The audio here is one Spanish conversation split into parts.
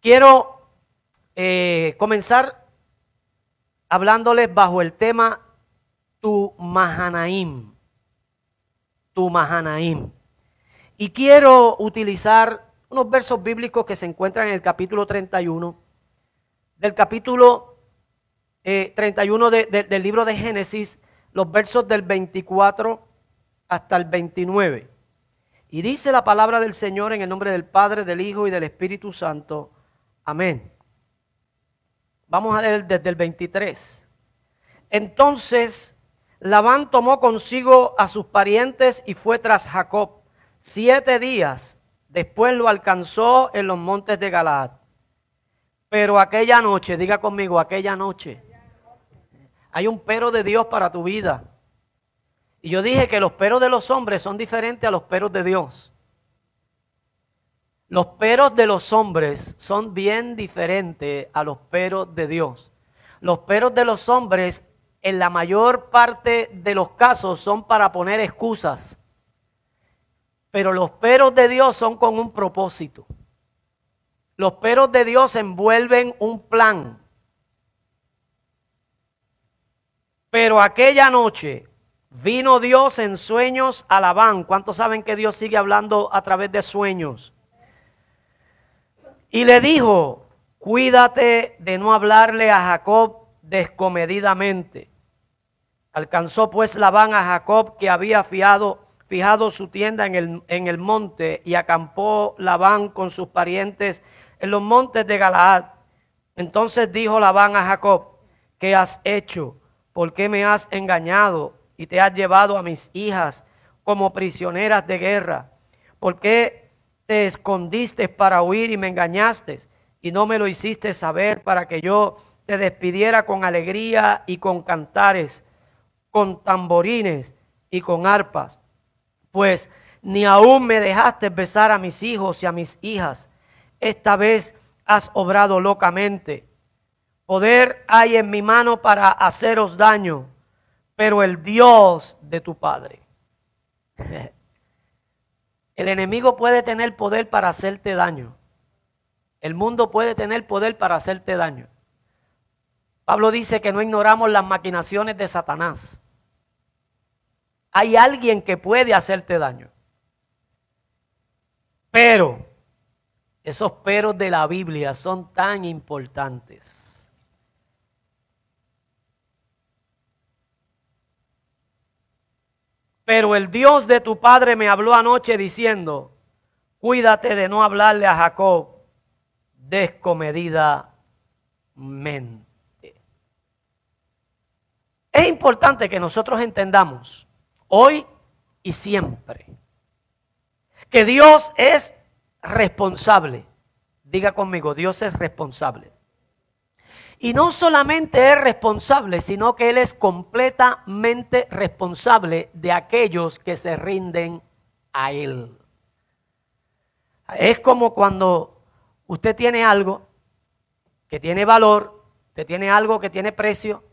Quiero eh, comenzar hablándoles bajo el tema Tu Mahanaim. Tu Mahanaim. Y quiero utilizar unos versos bíblicos que se encuentran en el capítulo 31, del capítulo 31 eh, del libro de Génesis, los versos del 24 hasta el 29. Y dice la palabra del Señor en el nombre del Padre, del Hijo y del Espíritu Santo. Amén. Vamos a leer desde el 23. Entonces Labán tomó consigo a sus parientes y fue tras Jacob. Siete días después lo alcanzó en los montes de Galaad. Pero aquella noche, diga conmigo, aquella noche, hay un pero de Dios para tu vida. Y yo dije que los peros de los hombres son diferentes a los peros de Dios. Los peros de los hombres son bien diferentes a los peros de Dios. Los peros de los hombres en la mayor parte de los casos son para poner excusas. Pero los peros de Dios son con un propósito. Los peros de Dios envuelven un plan. Pero aquella noche vino Dios en sueños a Labán. ¿Cuántos saben que Dios sigue hablando a través de sueños? Y le dijo, cuídate de no hablarle a Jacob descomedidamente. Alcanzó pues Labán a Jacob que había fiado, fijado su tienda en el, en el monte y acampó Labán con sus parientes en los montes de Galaad. Entonces dijo Labán a Jacob, ¿qué has hecho? ¿Por qué me has engañado y te has llevado a mis hijas como prisioneras de guerra? ¿Por qué te escondiste para huir y me engañaste y no me lo hiciste saber para que yo te despidiera con alegría y con cantares, con tamborines y con arpas? Pues ni aún me dejaste besar a mis hijos y a mis hijas. Esta vez has obrado locamente Poder hay en mi mano para haceros daño, pero el Dios de tu Padre. El enemigo puede tener poder para hacerte daño. El mundo puede tener poder para hacerte daño. Pablo dice que no ignoramos las maquinaciones de Satanás. Hay alguien que puede hacerte daño. Pero esos peros de la Biblia son tan importantes. Pero el Dios de tu padre me habló anoche diciendo, cuídate de no hablarle a Jacob descomedidamente. Es importante que nosotros entendamos hoy y siempre que Dios es responsable. Diga conmigo, Dios es responsable. Y no solamente es responsable, sino que Él es completamente responsable de aquellos que se rinden a Él. Es como cuando usted tiene algo que tiene valor, usted tiene algo que tiene precio,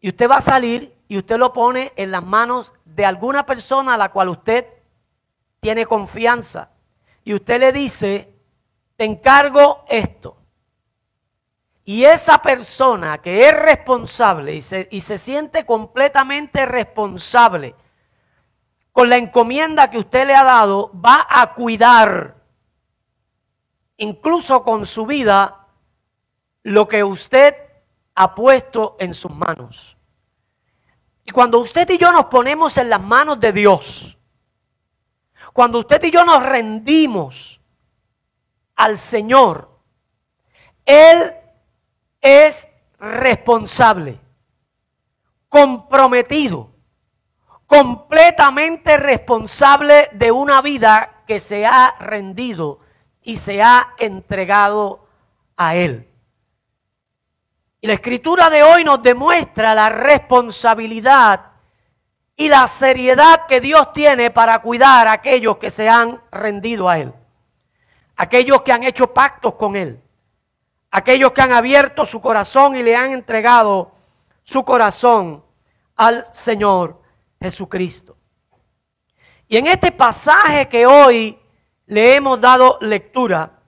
y usted va a salir y usted lo pone en las manos de alguna persona a la cual usted tiene confianza. Y usted le dice, te encargo esto. Y esa persona que es responsable y se, y se, siente completamente responsable con la encomienda que usted le ha dado, va a cuidar, incluso con su vida, lo que usted ha puesto en sus manos. Y cuando usted y yo nos ponemos en las manos de Dios, cuando usted y yo nos rendimos al Señor, Él es responsable, comprometido, completamente responsable de una vida que se ha rendido y se ha entregado a Él. Y la escritura de hoy nos demuestra la responsabilidad y la seriedad que Dios tiene para cuidar a aquellos que se han rendido a Él. Aquellos que han hecho pactos con Él aquellos que han abierto su corazón y le han entregado su corazón al Señor Jesucristo. Y en este pasaje que hoy le hemos dado lectura,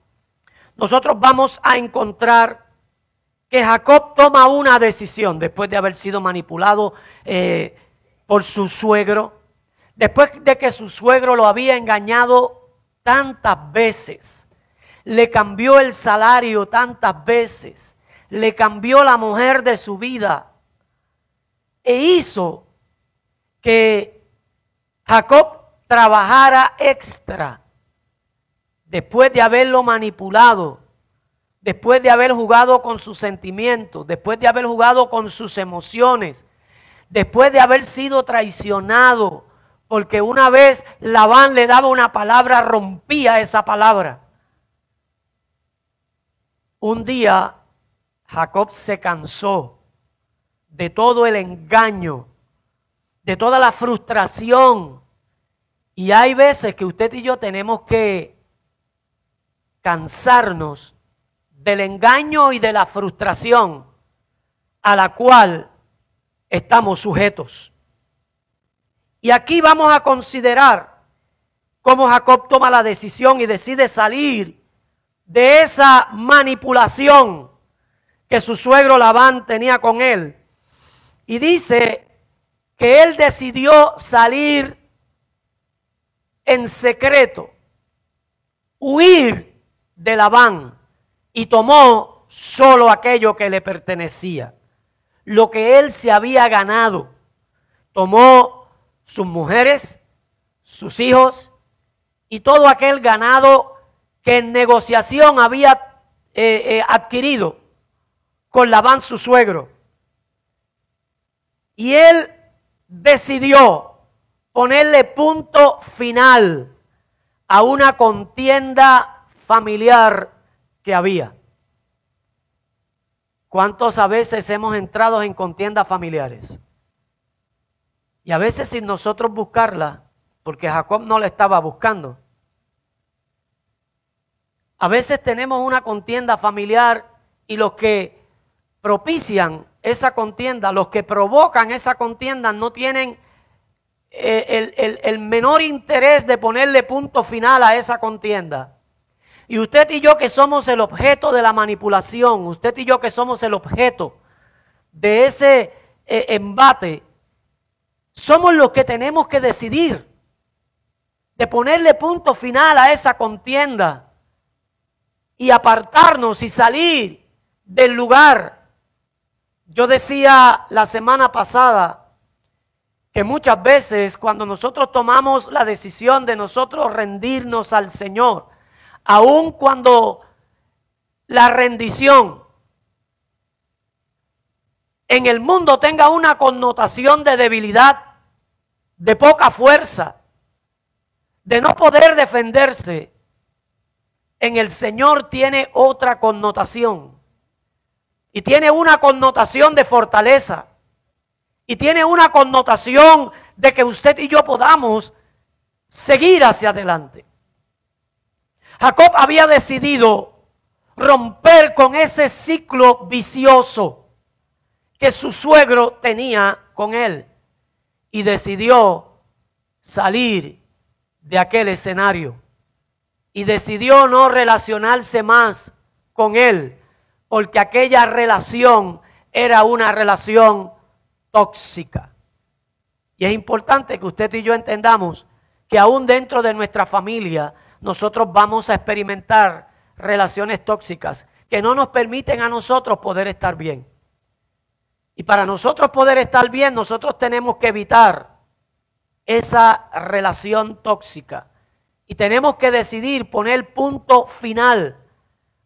nosotros vamos a encontrar que Jacob toma una decisión después de haber sido manipulado eh, por su suegro, después de que su suegro lo había engañado tantas veces, le cambió el salario tantas veces, le cambió la mujer de su vida e hizo que Jacob trabajara extra después de haberlo manipulado, después de haber jugado con sus sentimientos, después de haber jugado con sus emociones, después de haber sido traicionado, porque una vez Labán le daba una palabra, rompía esa palabra. Un día Jacob se cansó de todo el engaño, de toda la frustración. Y hay veces que usted y yo tenemos que cansarnos del engaño y de la frustración a la cual estamos sujetos. Y aquí vamos a considerar cómo Jacob toma la decisión y decide salir de esa manipulación que su suegro Labán tenía con él. Y dice que él decidió salir en secreto, huir de Labán y tomó solo aquello que le pertenecía, lo que él se había ganado. Tomó sus mujeres, sus hijos y todo aquel ganado que en negociación había eh, eh, adquirido con Labán su suegro. Y él decidió ponerle punto final a una contienda familiar que había. ¿Cuántos a veces hemos entrado en contiendas familiares? Y a veces sin nosotros buscarla, porque Jacob no la estaba buscando. A veces tenemos una contienda familiar y los que propician esa contienda, los que provocan esa contienda no tienen eh, el, menor interés de ponerle punto final a esa contienda. Y usted y yo que somos el objeto de la manipulación, usted y yo que somos el objeto de ese eh, embate, somos los que tenemos que decidir de ponerle punto final a esa contienda y apartarnos y salir del lugar. Yo decía la semana pasada que muchas veces cuando nosotros tomamos la decisión de nosotros rendirnos al Señor, aun cuando la rendición en el mundo tenga una connotación de debilidad, de poca fuerza, de no poder defenderse, en el Señor tiene otra connotación y tiene una connotación de fortaleza. Y tiene una connotación de que usted y yo podamos seguir hacia adelante. Jacob había decidido romper con ese ciclo vicioso que su suegro tenía con él y decidió salir de aquel escenario y decidió no relacionarse más con él porque aquella relación era una relación tóxica. Y es importante que usted y yo entendamos que aún dentro de nuestra familia nosotros vamos a experimentar relaciones tóxicas que no nos permiten a nosotros poder estar bien. Y para nosotros poder estar bien, nosotros tenemos que evitar esa relación tóxica. Y tenemos que decidir poner punto final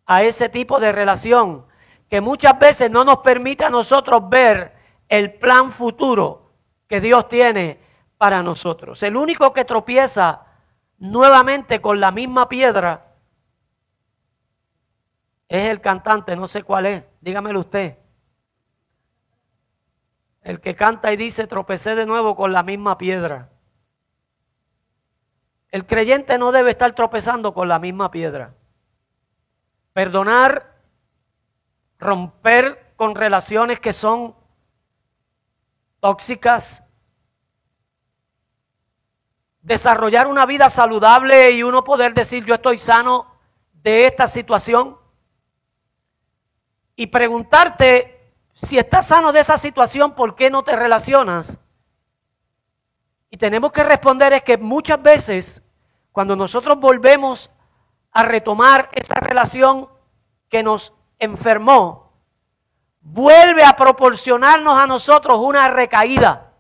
a ese tipo de relación que muchas veces no nos permite a nosotros ver el plan futuro que Dios tiene para nosotros. El único que tropieza nuevamente con la misma piedra es el cantante, no sé cuál es, dígamelo usted. El que canta y dice, tropecé de nuevo con la misma piedra. El creyente no debe estar tropezando con la misma piedra. Perdonar, romper con relaciones que son tóxicas, desarrollar una vida saludable y uno poder decir yo estoy sano de esta situación y preguntarte si estás sano de esa situación, ¿por qué no te relacionas? Y tenemos que responder es que muchas veces cuando nosotros volvemos a retomar esa relación que nos enfermó, vuelve a proporcionarnos a nosotros una recaída.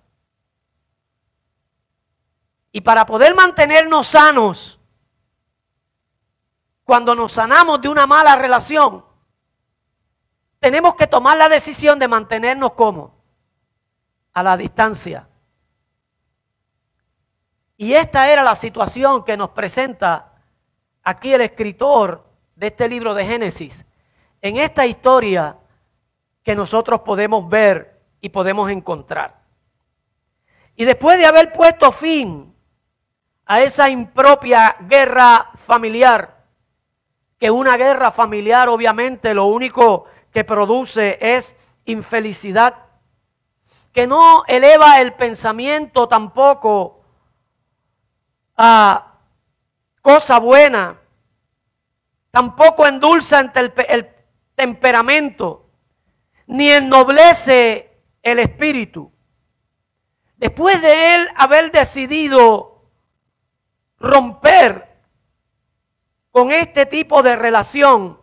Y para poder mantenernos sanos, cuando nos sanamos de una mala relación, tenemos que tomar la decisión de mantenernos como a la distancia. Y esta era la situación que nos presenta aquí el escritor de este libro de Génesis. En esta historia que nosotros podemos ver y podemos encontrar. Y después de haber puesto fin a esa impropia guerra familiar, que una guerra familiar obviamente lo único que produce es infelicidad, que no eleva el pensamiento tampoco a cosa buena, tampoco endulza el temperamento, ni ennoblece el espíritu. Después de él haber decidido romper con este tipo de relación,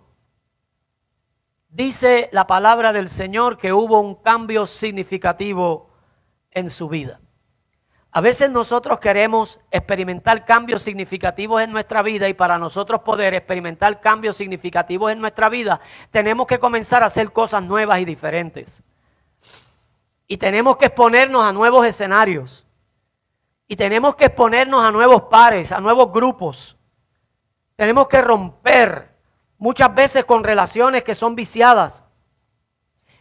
dice la palabra del Señor que hubo un cambio significativo en su vida. A veces nosotros queremos experimentar cambios significativos en nuestra vida y para nosotros poder experimentar cambios significativos en nuestra vida tenemos que comenzar a hacer cosas nuevas y diferentes. Y tenemos que exponernos a nuevos escenarios. Y tenemos que exponernos a nuevos pares, a nuevos grupos. Tenemos que romper muchas veces con relaciones que son viciadas.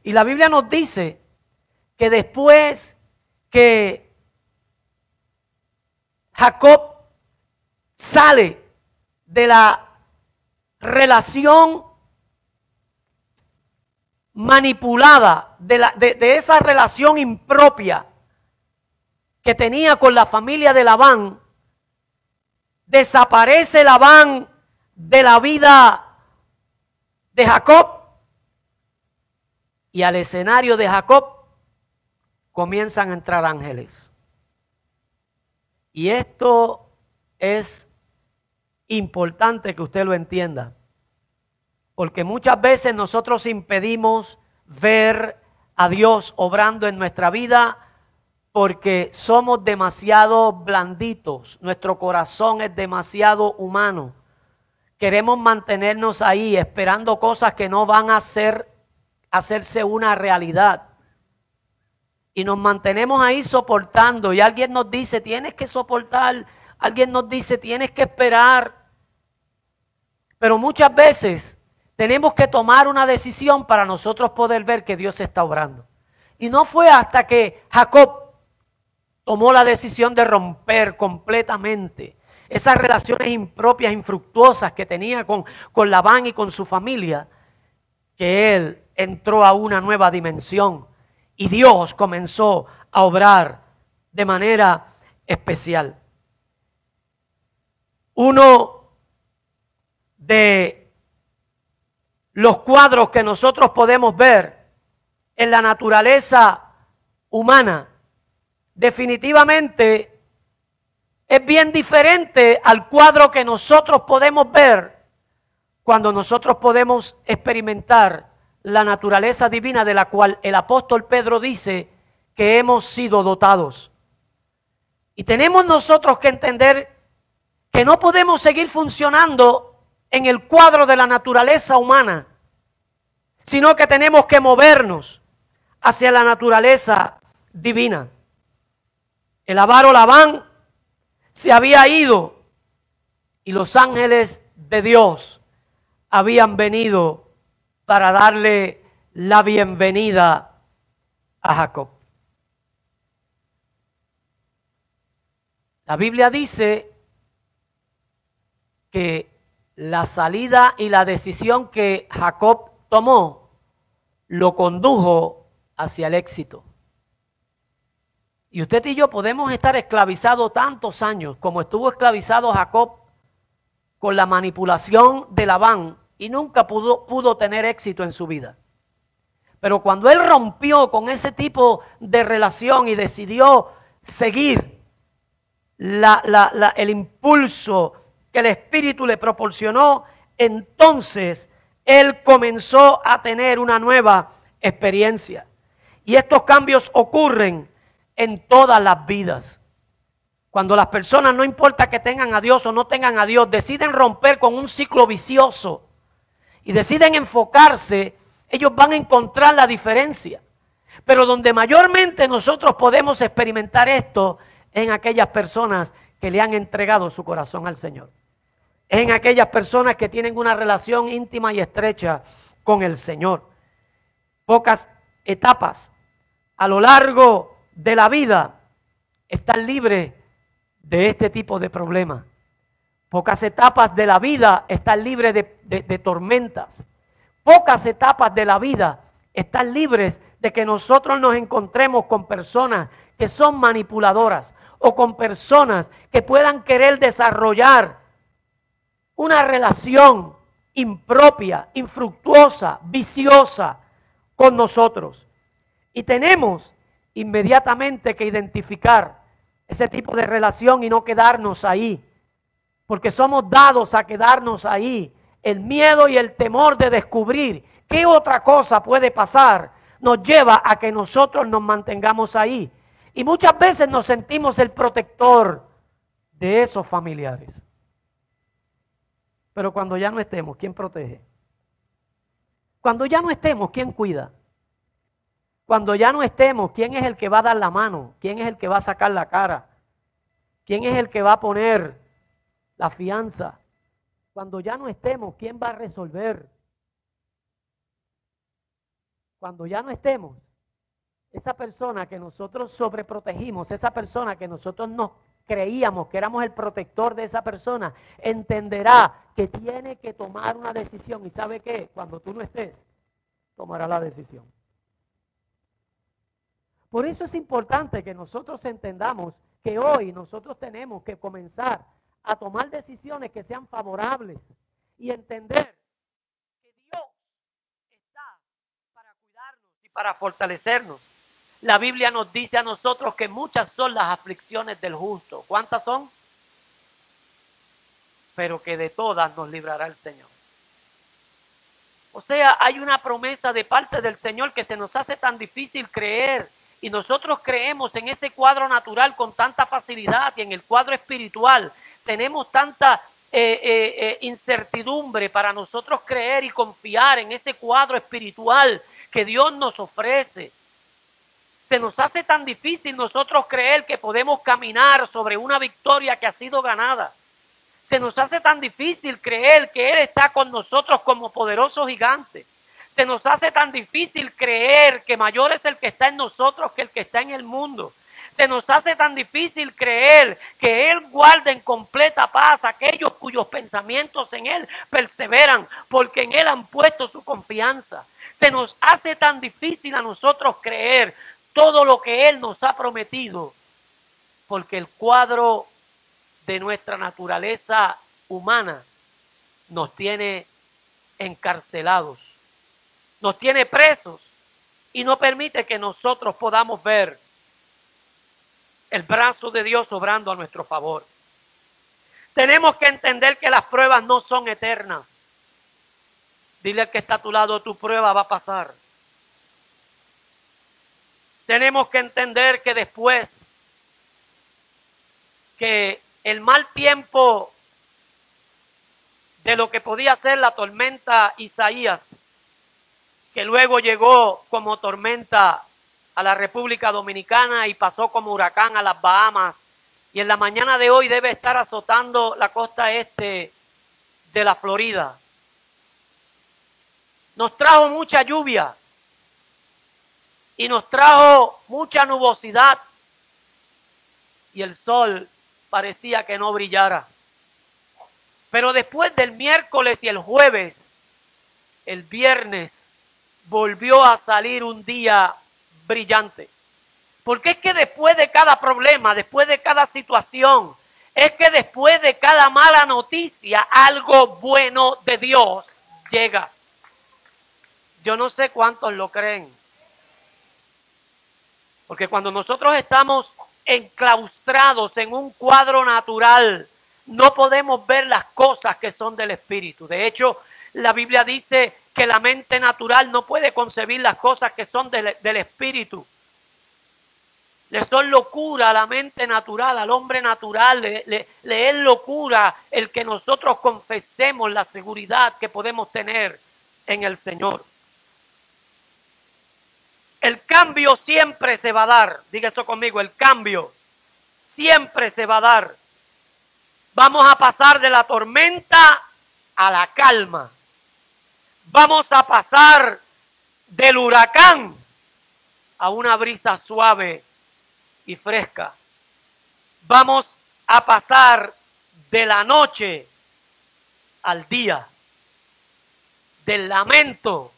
Y la Biblia nos dice que después que Jacob sale de la relación manipulada, de, la, de, de, esa relación impropia que tenía con la familia de Labán, desaparece Labán de la vida de Jacob y al escenario de Jacob comienzan a entrar ángeles. Y esto es importante que usted lo entienda, porque muchas veces nosotros impedimos ver a Dios obrando en nuestra vida porque somos demasiado blanditos, nuestro corazón es demasiado humano queremos mantenernos ahí esperando cosas que no van a hacerse una realidad. Y nos mantenemos ahí soportando. Y alguien nos dice, tienes que soportar. Alguien nos dice, tienes que esperar. Pero muchas veces tenemos que tomar una decisión para nosotros poder ver que Dios está obrando. Y no fue hasta que Jacob tomó la decisión de romper completamente esas relaciones impropias, infructuosas que tenía con, con Labán y con su familia, que él entró a una nueva dimensión y Dios comenzó a obrar de manera especial. Uno de los cuadros que nosotros podemos ver en la naturaleza humana definitivamente es bien diferente al cuadro que nosotros podemos ver cuando nosotros podemos experimentar la naturaleza divina de la cual el apóstol Pedro dice que hemos sido dotados. Y tenemos nosotros que entender que no podemos seguir funcionando en el cuadro de la naturaleza humana, sino que tenemos que movernos hacia la naturaleza divina. El avaro Labán se había ido y los ángeles de Dios habían venido para darle la bienvenida a Jacob. La Biblia dice que la salida y la decisión que Jacob tomó lo condujo hacia el éxito. Y usted y yo podemos estar esclavizados tantos años como estuvo esclavizado Jacob con la manipulación de Labán y nunca pudo, pudo tener éxito en su vida. Pero cuando él rompió con ese tipo de relación y decidió seguir el impulso que el Espíritu le proporcionó, entonces él comenzó a tener una nueva experiencia. Y estos cambios ocurren en todas las vidas. Cuando las personas, no importa que tengan a Dios o no tengan a Dios, deciden romper con un ciclo vicioso y deciden enfocarse, ellos van a encontrar la diferencia. Pero donde mayormente nosotros podemos experimentar esto en aquellas personas que le han entregado su corazón al Señor. En aquellas personas que tienen una relación íntima y estrecha con el Señor. Pocas etapas a lo largo de la vida están libres de este tipo de problemas. Pocas etapas de la vida están libres de, tormentas. Pocas etapas de la vida están libres de que nosotros nos encontremos con personas que son manipuladoras o con personas que puedan querer desarrollar una relación impropia, infructuosa, viciosa con nosotros. Y tenemos inmediatamente que identificar ese tipo de relación y no quedarnos ahí. Porque somos dados a quedarnos ahí. El miedo y el temor de descubrir qué otra cosa puede pasar nos lleva a que nosotros nos mantengamos ahí. Y muchas veces nos sentimos el protector de esos familiares. Pero cuando ya no estemos, ¿quién protege? Cuando ya no estemos, ¿quién cuida? Cuando ya no estemos, ¿quién es el que va a dar la mano? ¿Quién es el que va a sacar la cara? ¿Quién es el que va a poner la fianza? Cuando ya no estemos, ¿quién va a resolver? Cuando ya no estemos, esa persona que nosotros sobreprotegimos, esa persona que nosotros nos creíamos que éramos el protector de esa persona, entenderá que tiene que tomar una decisión. ¿Y sabe qué? Cuando tú no estés, tomará la decisión. Por eso es importante que nosotros entendamos que hoy nosotros tenemos que comenzar a tomar decisiones que sean favorables y entender que Dios está para cuidarnos y para fortalecernos. La Biblia nos dice a nosotros que muchas son las aflicciones del justo. ¿Cuántas son? Pero que de todas nos librará el Señor. O sea, hay una promesa de parte del Señor que se nos hace tan difícil creer y nosotros creemos en ese cuadro natural con tanta facilidad y en el cuadro espiritual tenemos tanta eh, eh, eh, incertidumbre para nosotros creer y confiar en ese cuadro espiritual que Dios nos ofrece. Se nos hace tan difícil nosotros creer que podemos caminar sobre una victoria que ha sido ganada. Se nos hace tan difícil creer que Él está con nosotros como poderoso gigante. Se nos hace tan difícil creer que mayor es el que está en nosotros que el que está en el mundo. Se nos hace tan difícil creer que Él guarda en completa paz aquellos cuyos pensamientos en Él perseveran, porque en Él han puesto su confianza. Se nos hace tan difícil a nosotros creer todo lo que Él nos ha prometido, porque el cuadro de nuestra naturaleza humana nos tiene encarcelados nos tiene presos y no permite que nosotros podamos ver el brazo de Dios obrando a nuestro favor. Tenemos que entender que las pruebas no son eternas. Dile al que está a tu lado, tu prueba va a pasar. Tenemos que entender que después que el mal tiempo de lo que podía ser la tormenta Isaías que luego llegó como tormenta a la República Dominicana y pasó como huracán a las Bahamas y en la mañana de hoy debe estar azotando la costa este de la Florida. Nos trajo mucha lluvia y nos trajo mucha nubosidad y el sol parecía que no brillara. Pero después del miércoles y el jueves, el viernes volvió a salir un día brillante. Porque es que después de cada problema, después de cada situación, es que después de cada mala noticia, algo bueno de Dios llega. Yo no sé cuántos lo creen. Porque cuando nosotros estamos enclaustrados en un cuadro natural, no podemos ver las cosas que son del Espíritu. De hecho, la Biblia dice que la mente natural no puede concebir las cosas que son del, Espíritu. Le son locura a la mente natural, al hombre natural, le, le es locura el que nosotros confesemos la seguridad que podemos tener en el Señor. El cambio siempre se va a dar. Diga eso conmigo, el cambio siempre se va a dar. Vamos a pasar de la tormenta a la calma. Vamos a pasar del huracán a una brisa suave y fresca. Vamos a pasar de la noche al día, del lamento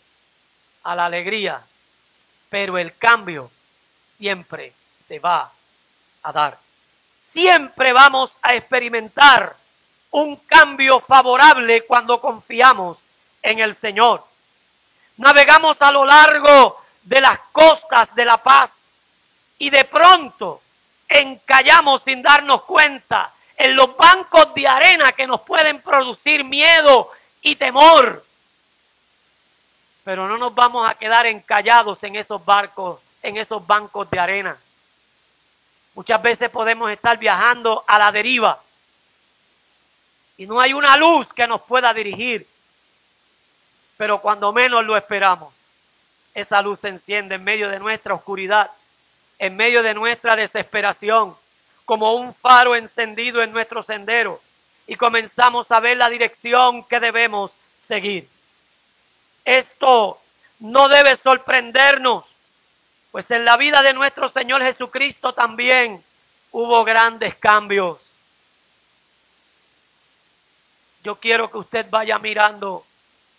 a la alegría pero el cambio siempre se va a dar. Siempre vamos a experimentar un cambio favorable cuando confiamos en el Señor. Navegamos a lo largo de las costas de la paz y de pronto encallamos sin darnos cuenta en los bancos de arena que nos pueden producir miedo y temor pero no nos vamos a quedar encallados en esos barcos, en esos bancos de arena. Muchas veces podemos estar viajando a la deriva y no hay una luz que nos pueda dirigir, pero cuando menos lo esperamos, esa luz se enciende en medio de nuestra oscuridad, en medio de nuestra desesperación, como un faro encendido en nuestro sendero y comenzamos a ver la dirección que debemos seguir. Esto no debe sorprendernos, pues en la vida de nuestro Señor Jesucristo también hubo grandes cambios. Yo quiero que usted vaya mirando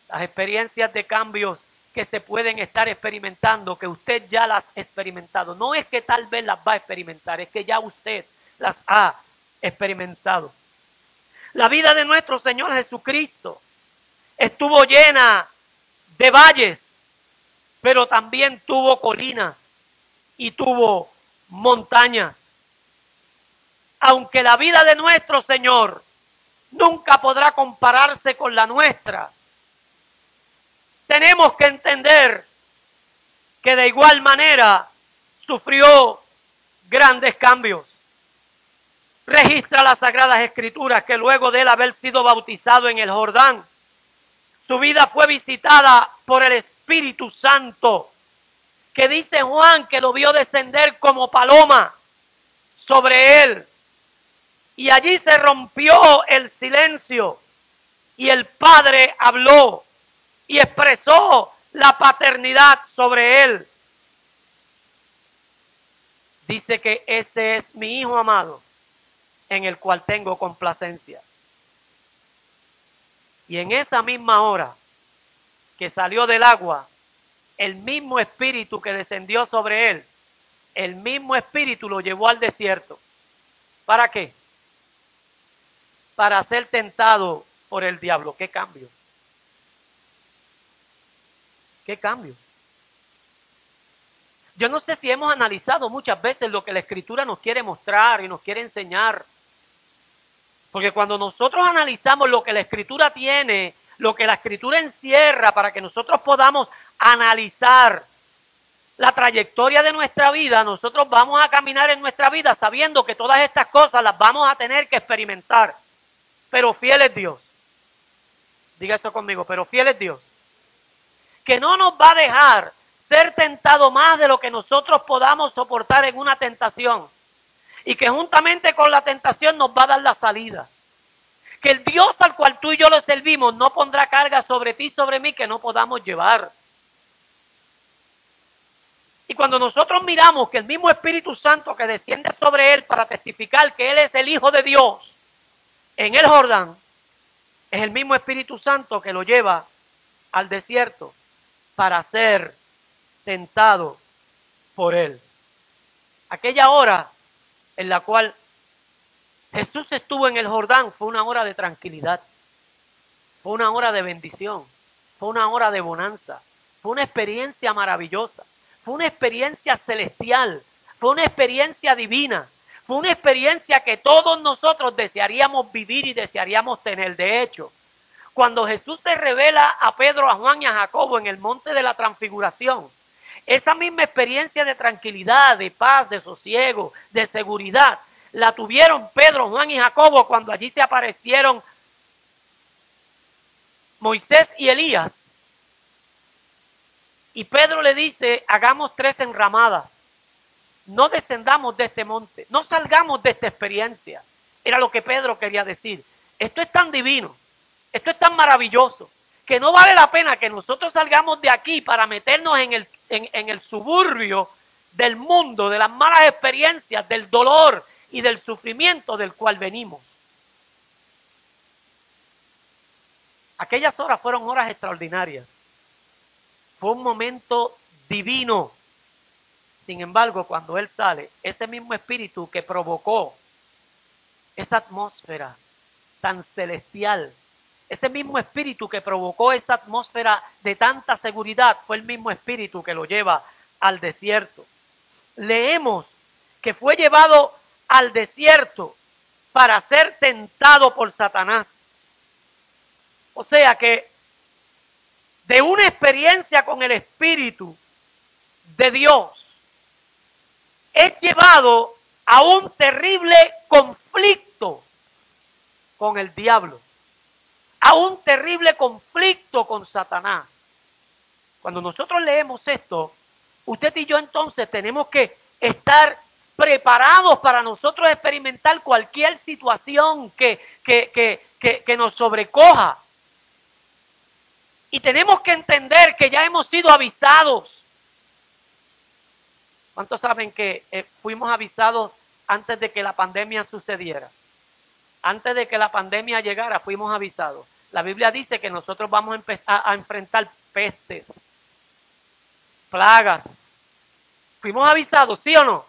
las experiencias de cambios que se pueden estar experimentando, que usted ya las ha experimentado. No es que tal vez las va a experimentar, es que ya usted las ha experimentado. La vida de nuestro Señor Jesucristo estuvo llena de valles, pero también tuvo colinas y tuvo montañas. Aunque la vida de nuestro Señor nunca podrá compararse con la nuestra, tenemos que entender que de igual manera sufrió grandes cambios. Registra las Sagradas Escrituras que luego de él haber sido bautizado en el Jordán, su vida fue visitada por el Espíritu Santo, que dice Juan que lo vio descender como paloma sobre él. Y allí se rompió el silencio y el Padre habló y expresó la paternidad sobre él. Dice que ese es mi Hijo amado, en el cual tengo complacencia. Y en esa misma hora que salió del agua, el mismo espíritu que descendió sobre él, el mismo espíritu lo llevó al desierto. ¿Para qué? Para ser tentado por el diablo. ¿Qué cambio? ¿Qué cambio? Yo no sé si hemos analizado muchas veces lo que la escritura nos quiere mostrar y nos quiere enseñar. Porque cuando nosotros analizamos lo que la escritura tiene, lo que la escritura encierra para que nosotros podamos analizar la trayectoria de nuestra vida, nosotros vamos a caminar en nuestra vida sabiendo que todas estas cosas las vamos a tener que experimentar. Pero fiel es Dios. Diga esto conmigo, pero fiel es Dios. Que no nos va a dejar ser tentado más de lo que nosotros podamos soportar en una tentación y que juntamente con la tentación nos va a dar la salida. Que el Dios al cual tú y yo lo servimos no pondrá carga sobre ti sobre mí que no podamos llevar. Y cuando nosotros miramos que el mismo Espíritu Santo que desciende sobre él para testificar que él es el Hijo de Dios en el Jordán, es el mismo Espíritu Santo que lo lleva al desierto para ser tentado por él. Aquella hora en la cual Jesús estuvo en el Jordán, fue una hora de tranquilidad, fue una hora de bendición, fue una hora de bonanza, fue una experiencia maravillosa, fue una experiencia celestial, fue una experiencia divina, fue una experiencia que todos nosotros desearíamos vivir y desearíamos tener. De hecho, cuando Jesús se revela a Pedro, a Juan y a Jacobo en el monte de la transfiguración, esa misma experiencia de tranquilidad, de paz, de sosiego, de seguridad, la tuvieron Pedro, Juan y Jacobo cuando allí se aparecieron Moisés y Elías. Y Pedro le dice, hagamos tres enramadas. No descendamos de este monte, no salgamos de esta experiencia. Era lo que Pedro quería decir. Esto es tan divino, esto es tan maravilloso, que no vale la pena que nosotros salgamos de aquí para meternos en el, en el suburbio del mundo, de las malas experiencias, del dolor, y del sufrimiento del cual venimos. Aquellas horas fueron horas extraordinarias. Fue un momento divino. Sin embargo, cuando Él sale, ese mismo espíritu que provocó esa atmósfera tan celestial, ese mismo espíritu que provocó esa atmósfera de tanta seguridad, fue el mismo espíritu que lo lleva al desierto. Leemos que fue llevado al desierto para ser tentado por Satanás. O sea que de una experiencia con el Espíritu de Dios es llevado a un terrible conflicto con el diablo, a un terrible conflicto con Satanás. Cuando nosotros leemos esto, usted y yo entonces tenemos que estar preparados para nosotros experimentar cualquier situación que, que, nos sobrecoja. Y tenemos que entender que ya hemos sido avisados. ¿Cuántos saben que eh, fuimos avisados antes de que la pandemia sucediera? Antes de que la pandemia llegara, fuimos avisados. La Biblia dice que nosotros vamos a empezar a enfrentar pestes, plagas. Fuimos avisados, ¿sí o no?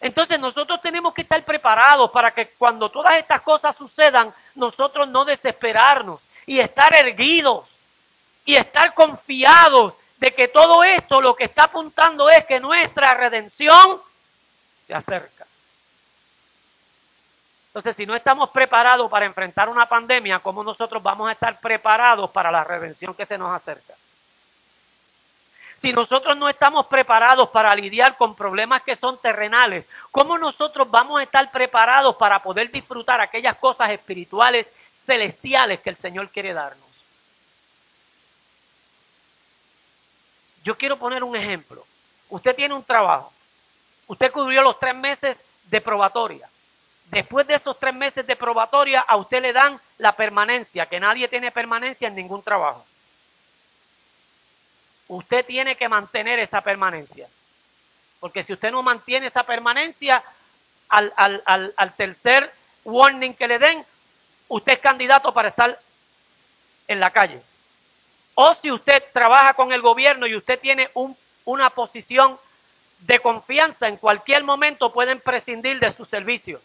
Entonces nosotros tenemos que estar preparados para que cuando todas estas cosas sucedan, nosotros no desesperarnos y estar erguidos y estar confiados de que todo esto lo que está apuntando es que nuestra redención se acerca. Entonces, si no estamos preparados para enfrentar una pandemia, ¿cómo nosotros vamos a estar preparados para la redención que se nos acerca? Si nosotros no estamos preparados para lidiar con problemas que son terrenales, ¿cómo nosotros vamos a estar preparados para poder disfrutar aquellas cosas espirituales celestiales que el Señor quiere darnos? Yo quiero poner un ejemplo. Usted tiene un trabajo. Usted cubrió los tres meses de probatoria. Después de esos tres meses de probatoria, a usted le dan la permanencia, que nadie tiene permanencia en ningún trabajo usted tiene que mantener esa permanencia. Porque si usted no mantiene esa permanencia, al, al, tercer warning que le den, usted es candidato para estar en la calle. O si usted trabaja con el gobierno y usted tiene un, una posición de confianza, en cualquier momento pueden prescindir de su servicio.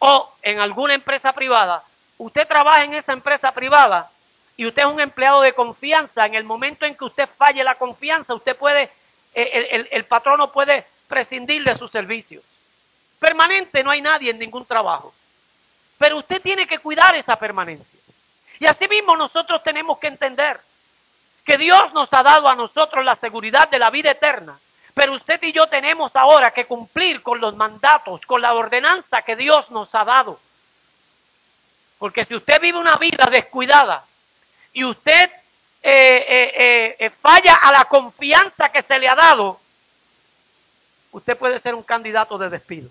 O en alguna empresa privada, usted trabaja en esa empresa privada y usted es un empleado de confianza, en el momento en que usted falle la confianza, usted puede, eh, el, el, patrono puede prescindir de sus servicios. Permanente no hay nadie en ningún trabajo. Pero usted tiene que cuidar esa permanencia. Y asimismo nosotros tenemos que entender que Dios nos ha dado a nosotros la seguridad de la vida eterna. Pero usted y yo tenemos ahora que cumplir con los mandatos, con la ordenanza que Dios nos ha dado. Porque si usted vive una vida descuidada, y usted eh, eh, eh, falla a la confianza que se le ha dado, usted puede ser un candidato de despido.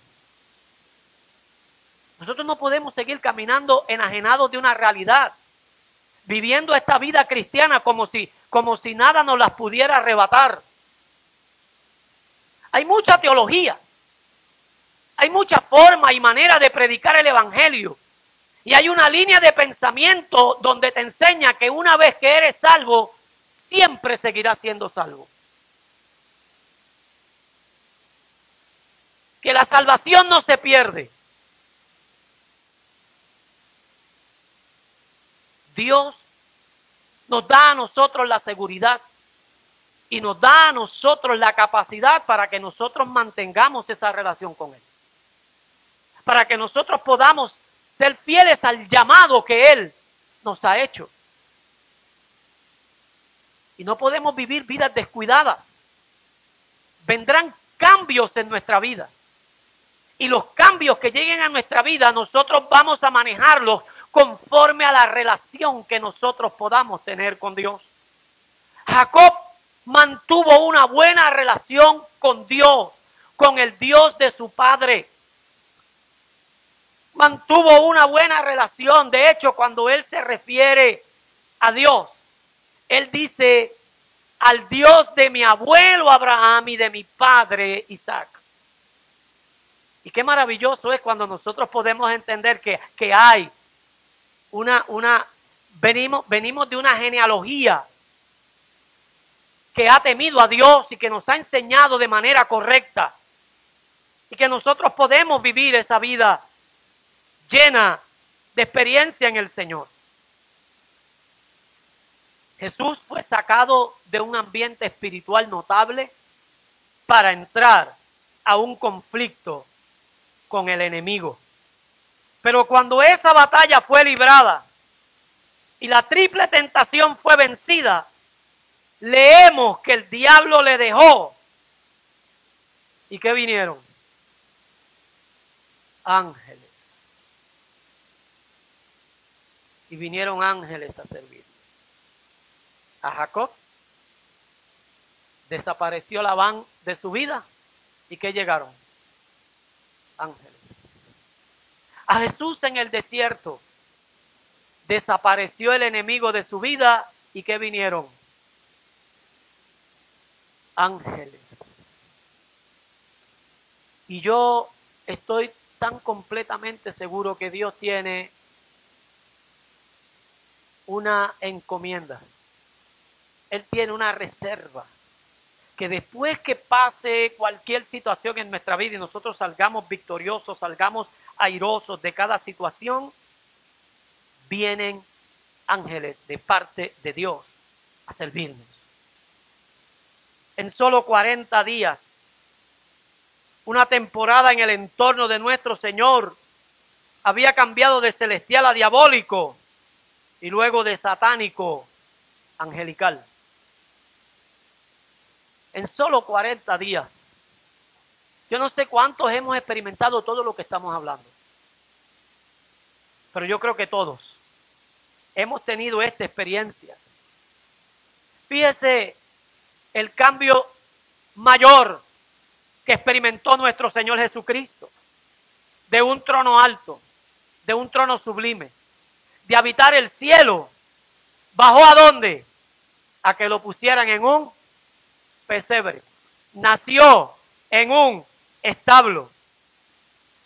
Nosotros no podemos seguir caminando enajenados de una realidad, viviendo esta vida cristiana como si, como si nada nos las pudiera arrebatar. Hay mucha teología. Hay muchas formas y maneras de predicar el Evangelio. Y hay una línea de pensamiento donde te enseña que una vez que eres salvo, siempre seguirás siendo salvo. Que la salvación no se pierde. Dios nos da a nosotros la seguridad y nos da a nosotros la capacidad para que nosotros mantengamos esa relación con Él. Para que nosotros podamos ser fieles al llamado que Él nos ha hecho. Y no podemos vivir vidas descuidadas. Vendrán cambios en nuestra vida. Y los cambios que lleguen a nuestra vida, nosotros vamos a manejarlos conforme a la relación que nosotros podamos tener con Dios. Jacob mantuvo una buena relación con Dios, con el Dios de su padre. Mantuvo una buena relación. De hecho, cuando él se refiere a Dios, él dice al Dios de mi abuelo Abraham y de mi padre Isaac. Y qué maravilloso es cuando nosotros podemos entender que, que hay una, una, venimos, venimos de una genealogía que ha temido a Dios y que nos ha enseñado de manera correcta. Y que nosotros podemos vivir esa vida llena de experiencia en el Señor. Jesús fue sacado de un ambiente espiritual notable para entrar a un conflicto con el enemigo. Pero cuando esa batalla fue librada y la triple tentación fue vencida, leemos que el diablo le dejó. ¿Y qué vinieron? Ángeles. Y vinieron ángeles a servir. A Jacob desapareció la van de su vida. ¿Y qué llegaron? Ángeles a Jesús en el desierto. Desapareció el enemigo de su vida y ¿qué vinieron? Ángeles. Y yo estoy tan completamente seguro que Dios tiene una encomienda. Él tiene una reserva. Que después que pase cualquier situación en nuestra vida y nosotros salgamos victoriosos, salgamos airosos de cada situación, vienen ángeles de parte de Dios a servirnos. En solo 40 días, una temporada en el entorno de nuestro Señor había cambiado de celestial a diabólico y luego de satánico angelical. En solo 40 días yo no sé cuántos hemos experimentado todo lo que estamos hablando. Pero yo creo que todos hemos tenido esta experiencia. Fíjese el cambio mayor que experimentó nuestro Señor Jesucristo. De un trono alto, de un trono sublime, de habitar el cielo. ¿Bajó a dónde? A que lo pusieran en un pesebre. Nació en un establo,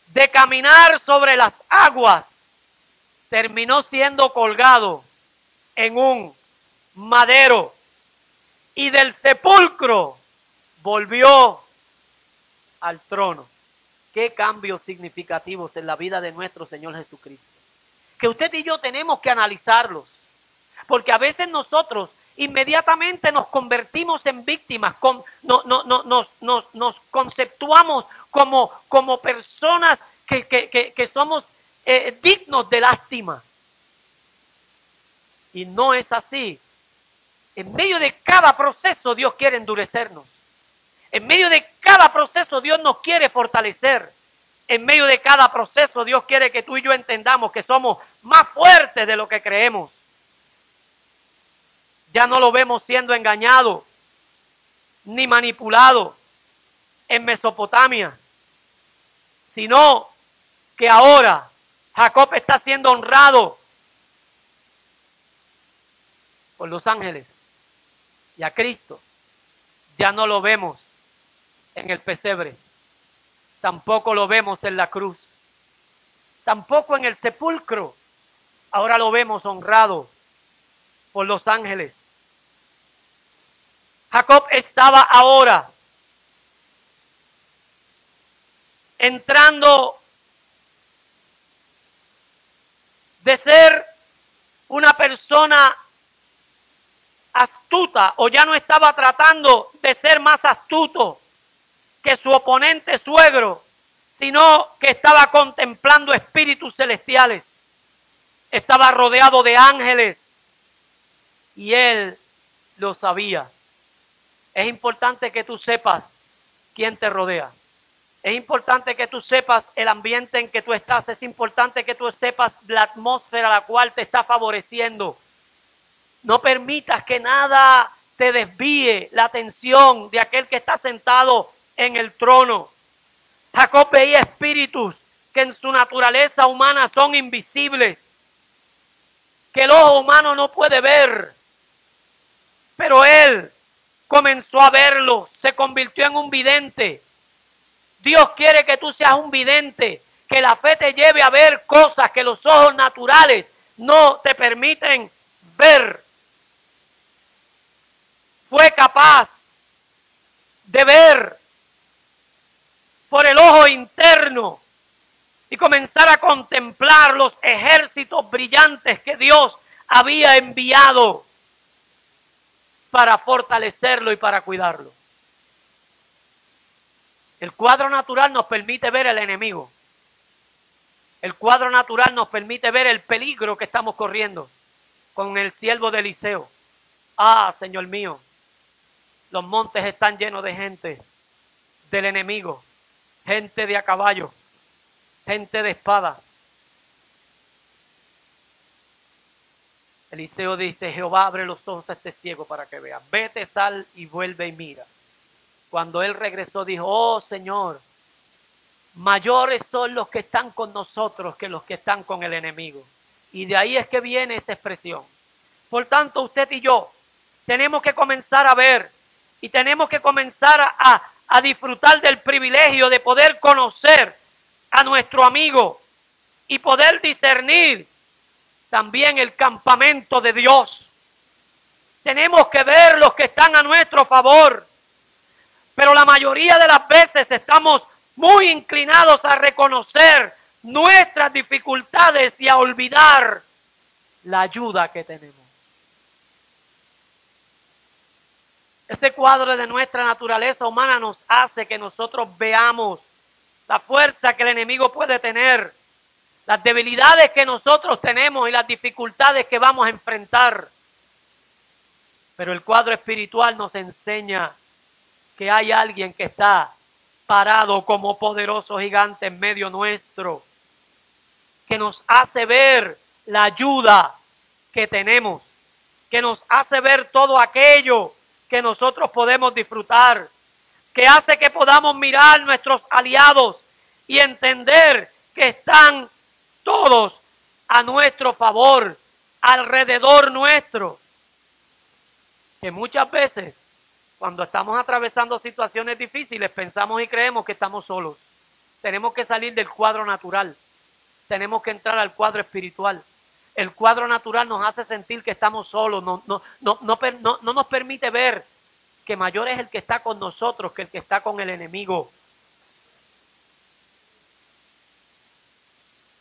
de caminar sobre las aguas, terminó siendo colgado en un madero y del sepulcro volvió al trono. Qué cambios significativos en la vida de nuestro Señor Jesucristo. Que usted y yo tenemos que analizarlos. Porque a veces nosotros inmediatamente nos convertimos en víctimas, nos, conceptuamos como, como personas que, somos eh, dignos de lástima. Y no es así. En medio de cada proceso Dios quiere endurecernos. En medio de cada proceso Dios nos quiere fortalecer. En medio de cada proceso Dios quiere que tú y yo entendamos que somos más fuertes de lo que creemos. Ya no lo vemos siendo engañado ni manipulado en Mesopotamia, sino que ahora Jacob está siendo honrado por los ángeles y a Cristo. Ya no lo vemos en el pesebre, tampoco lo vemos en la cruz, tampoco en el sepulcro. Ahora lo vemos honrado por los ángeles Jacob estaba ahora entrando de ser una persona o ya no estaba tratando de ser más astuto que su oponente suegro, sino que estaba contemplando espíritus celestiales. Estaba rodeado de ángeles y él lo sabía. Es importante que tú sepas quién te rodea. Es importante que tú sepas el ambiente en que tú estás. Es importante que tú sepas la atmósfera a la cual te está favoreciendo. No permitas que nada te desvíe la atención de aquel que está sentado en el trono. Jacob veía espíritus que en su naturaleza humana son invisibles, que el ojo humano no puede ver. Pero él comenzó a verlo, se convirtió en un vidente. Dios quiere que tú seas un vidente, que la fe te lleve a ver cosas que los ojos naturales no te permiten ver. Fue capaz de ver por el ojo interno y comenzar a contemplar los ejércitos brillantes que Dios había enviado para fortalecerlo y para cuidarlo. El cuadro natural nos permite ver el enemigo. El cuadro natural nos permite ver el peligro que estamos corriendo con el siervo de Eliseo. Ah, Señor mío, los montes están llenos de gente, del enemigo gente de a caballo, gente de espada. Eliseo dice, Jehová abre los ojos a este ciego para que vea. Vete, sal y vuelve y mira. Cuando él regresó dijo, oh Señor, mayores son los que están con nosotros que los que están con el enemigo. Y de ahí es que viene esa expresión. Por tanto, usted y yo tenemos que comenzar a ver y tenemos que comenzar a, a disfrutar del privilegio de poder conocer a nuestro amigo y poder discernir también el campamento de Dios. Tenemos que ver los que están a nuestro favor, pero la mayoría de las veces estamos muy inclinados a reconocer nuestras dificultades y a olvidar la ayuda que tenemos. Este cuadro de nuestra naturaleza humana nos hace que nosotros veamos la fuerza que el enemigo puede tener, las debilidades que nosotros tenemos y las dificultades que vamos a enfrentar. Pero el cuadro espiritual nos enseña que hay alguien que está parado como poderoso gigante en medio nuestro, que nos hace ver la ayuda que tenemos, que nos hace ver todo aquello que nosotros podemos disfrutar, que hace que podamos mirar nuestros aliados y entender que están todos a nuestro favor, alrededor nuestro. Que muchas veces, cuando estamos atravesando situaciones difíciles, pensamos y creemos que estamos solos. Tenemos que salir del cuadro natural. Tenemos que entrar al cuadro espiritual. El cuadro natural nos hace sentir que estamos solos, no, no, no, no, no nos permite ver que mayor es el que está con nosotros que el que está con el enemigo.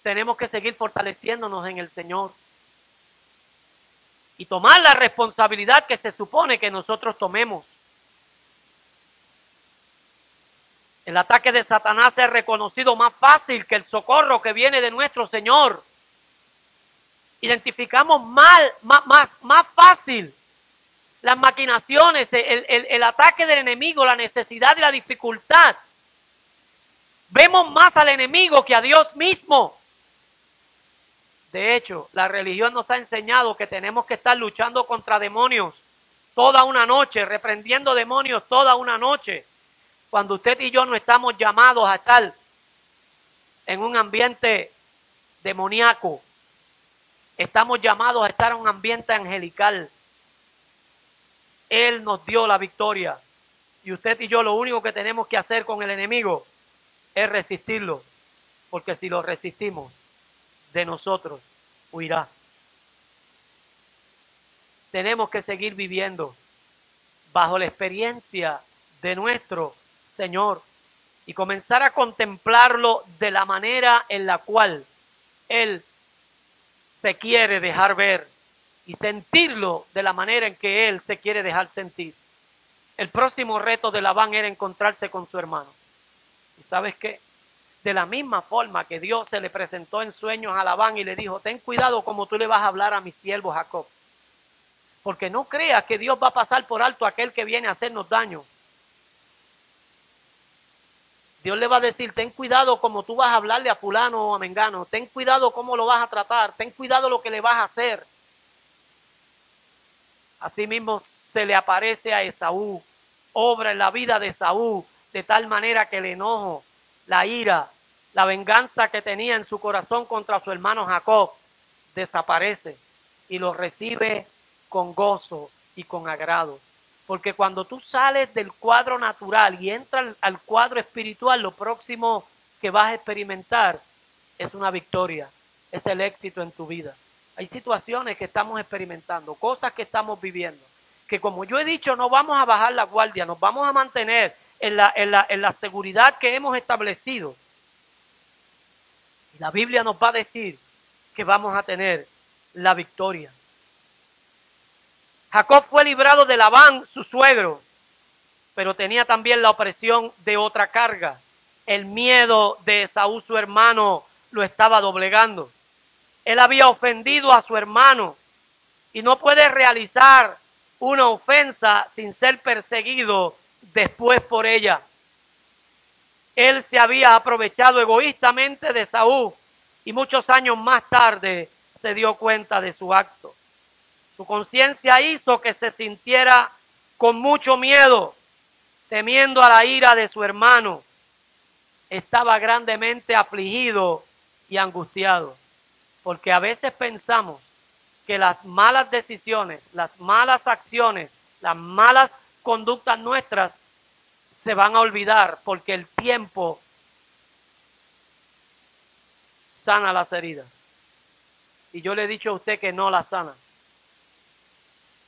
Tenemos que seguir fortaleciéndonos en el Señor y tomar la responsabilidad que se supone que nosotros tomemos. El ataque de Satanás es reconocido más fácil que el socorro que viene de nuestro Señor identificamos mal, más, más, más fácil las maquinaciones, el, el, ataque del enemigo, la necesidad y la dificultad. Vemos más al enemigo que a Dios mismo. De hecho, la religión nos ha enseñado que tenemos que estar luchando contra demonios toda una noche, reprendiendo demonios toda una noche, cuando usted y yo no estamos llamados a estar en un ambiente demoníaco, Estamos llamados a estar en un ambiente angelical. Él nos dio la victoria. Y usted y yo lo único que tenemos que hacer con el enemigo es resistirlo. Porque si lo resistimos, de nosotros huirá. Tenemos que seguir viviendo bajo la experiencia de nuestro Señor y comenzar a contemplarlo de la manera en la cual Él se quiere dejar ver y sentirlo de la manera en que él se quiere dejar sentir. El próximo reto de Labán era encontrarse con su hermano. ¿Y sabes qué? De la misma forma que Dios se le presentó en sueños a Labán y le dijo, ten cuidado como tú le vas a hablar a mi siervo Jacob. Porque no creas que Dios va a pasar por alto a aquel que viene a hacernos daño. Dios le va a decir, ten cuidado como tú vas a hablarle a fulano o a mengano, ten cuidado cómo lo vas a tratar, ten cuidado lo que le vas a hacer. Asimismo se le aparece a Esaú, obra en la vida de Esaú, de tal manera que el enojo, la ira, la venganza que tenía en su corazón contra su hermano Jacob, desaparece y lo recibe con gozo y con agrado. Porque cuando tú sales del cuadro natural y entras al cuadro espiritual, lo próximo que vas a experimentar es una victoria, es el éxito en tu vida. Hay situaciones que estamos experimentando, cosas que estamos viviendo, que como yo he dicho, no vamos a bajar la guardia, nos vamos a mantener en la, en la, en la seguridad que hemos establecido. Y la Biblia nos va a decir que vamos a tener la victoria. Jacob fue librado de Labán, su suegro, pero tenía también la opresión de otra carga. El miedo de Esaú, su hermano, lo estaba doblegando. Él había ofendido a su hermano y no puede realizar una ofensa sin ser perseguido después por ella. Él se había aprovechado egoístamente de Saúl y muchos años más tarde se dio cuenta de su acto. Su conciencia hizo que se sintiera con mucho miedo, temiendo a la ira de su hermano. Estaba grandemente afligido y angustiado, porque a veces pensamos que las malas decisiones, las malas acciones, las malas conductas nuestras se van a olvidar, porque el tiempo sana las heridas. Y yo le he dicho a usted que no las sana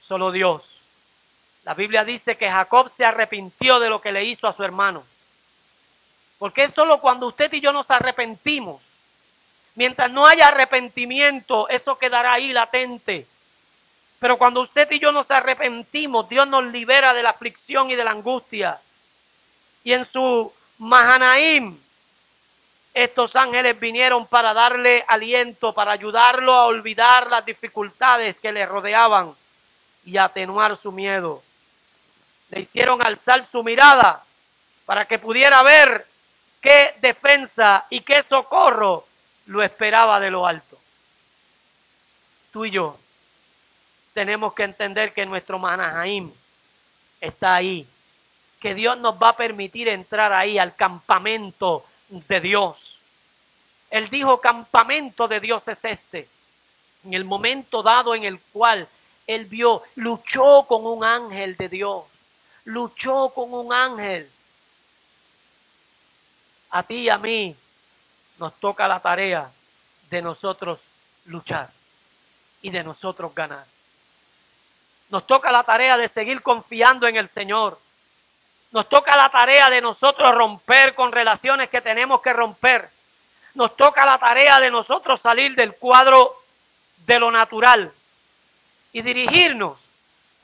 solo Dios. La Biblia dice que Jacob se arrepintió de lo que le hizo a su hermano. Porque es solo cuando usted y yo nos arrepentimos. Mientras no haya arrepentimiento, eso quedará ahí latente. Pero cuando usted y yo nos arrepentimos, Dios nos libera de la aflicción y de la angustia. Y en su Mahanaim, estos ángeles vinieron para darle aliento, para ayudarlo a olvidar las dificultades que le rodeaban y atenuar su miedo. Le hicieron alzar su mirada para que pudiera ver qué defensa y qué socorro lo esperaba de lo alto. Tú y yo tenemos que entender que nuestro Manahaim está ahí, que Dios nos va a permitir entrar ahí al campamento de Dios. Él dijo, campamento de Dios es este. En el momento dado en el cual él vio, luchó con un ángel de Dios, luchó con un ángel. A ti y a mí nos toca la tarea de nosotros luchar y de nosotros ganar. Nos toca la tarea de seguir confiando en el Señor. Nos toca la tarea de nosotros romper con relaciones que tenemos que romper. Nos toca la tarea de nosotros salir del cuadro de lo natural y dirigirnos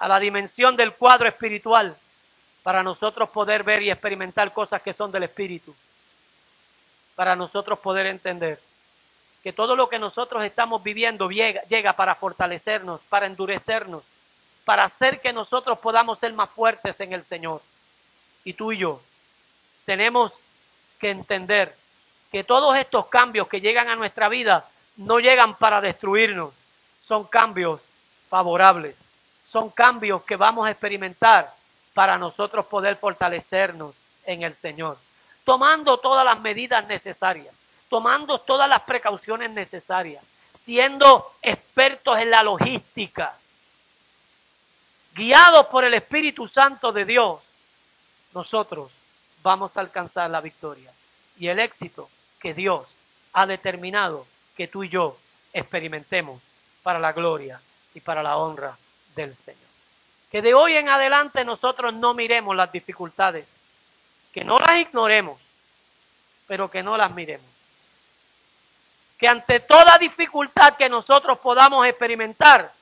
a la dimensión del cuadro espiritual para nosotros poder ver y experimentar cosas que son del Espíritu. Para nosotros poder entender que todo lo que nosotros estamos viviendo llega, llega para fortalecernos, para endurecernos, para hacer que nosotros podamos ser más fuertes en el Señor. Y tú y yo tenemos que entender que todos estos cambios que llegan a nuestra vida no llegan para destruirnos, son cambios favorables. Son cambios que vamos a experimentar para nosotros poder fortalecernos en el Señor. Tomando todas las medidas necesarias, tomando todas las precauciones necesarias, siendo expertos en la logística, guiados por el Espíritu Santo de Dios, nosotros vamos a alcanzar la victoria y el éxito que Dios ha determinado que tú y yo experimentemos para la gloria y para la honra del Señor. Que de hoy en adelante nosotros no miremos las dificultades, que no las ignoremos, pero que no las miremos. Que ante toda dificultad que nosotros podamos experimentar,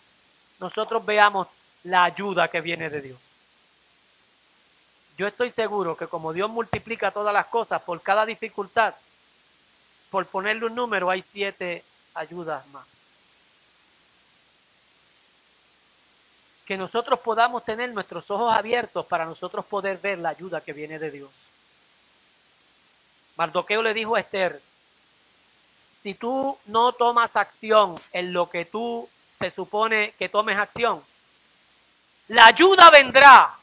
nosotros veamos la ayuda que viene de Dios. Yo estoy seguro que como Dios multiplica todas las cosas por cada dificultad, por ponerle un número, hay siete ayudas más. Que nosotros podamos tener nuestros ojos abiertos para nosotros poder ver la ayuda que viene de Dios. Mardoqueo le dijo a Esther, si tú no tomas acción en lo que tú se supone que tomes acción, la ayuda vendrá.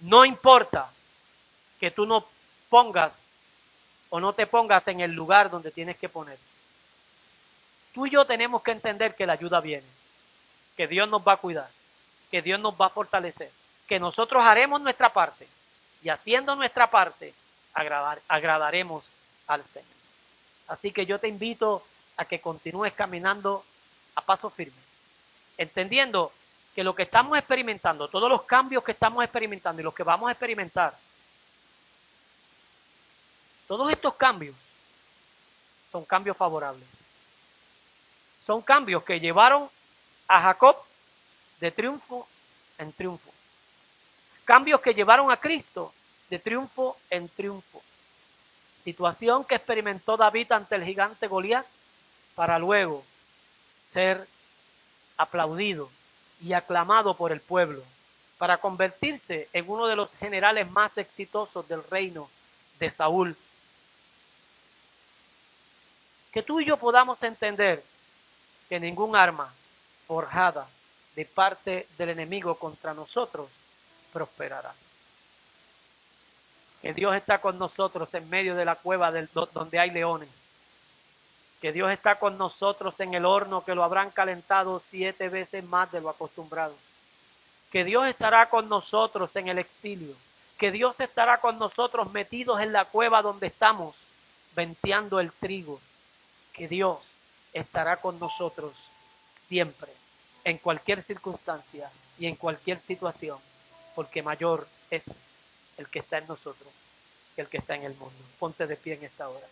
No importa que tú no pongas o no te pongas en el lugar donde tienes que poner. Tú y yo tenemos que entender que la ayuda viene, que Dios nos va a cuidar, que Dios nos va a fortalecer, que nosotros haremos nuestra parte y haciendo nuestra parte agradaremos al Señor. Así que yo te invito a que continúes caminando a paso firme, entendiendo que lo que estamos experimentando, todos los cambios que estamos experimentando y los que vamos a experimentar, todos estos cambios son cambios favorables. Son cambios que llevaron a Jacob de triunfo en triunfo. Cambios que llevaron a Cristo de triunfo en triunfo. Situación que experimentó David ante el gigante Goliat para luego ser aplaudido y aclamado por el pueblo, para convertirse en uno de los generales más exitosos del reino de Saúl. Que tú y yo podamos entender que ningún arma forjada de parte del enemigo contra nosotros prosperará. Que Dios está con nosotros en medio de la cueva donde hay leones que Dios está con nosotros en el horno, que lo habrán calentado siete veces más de lo acostumbrado. Que Dios estará con nosotros en el exilio. Que Dios estará con nosotros metidos en la cueva donde estamos, venteando el trigo. Que Dios estará con nosotros siempre, en cualquier circunstancia y en cualquier situación, porque mayor es el que está en nosotros que el que está en el mundo. Ponte de pie en esta hora.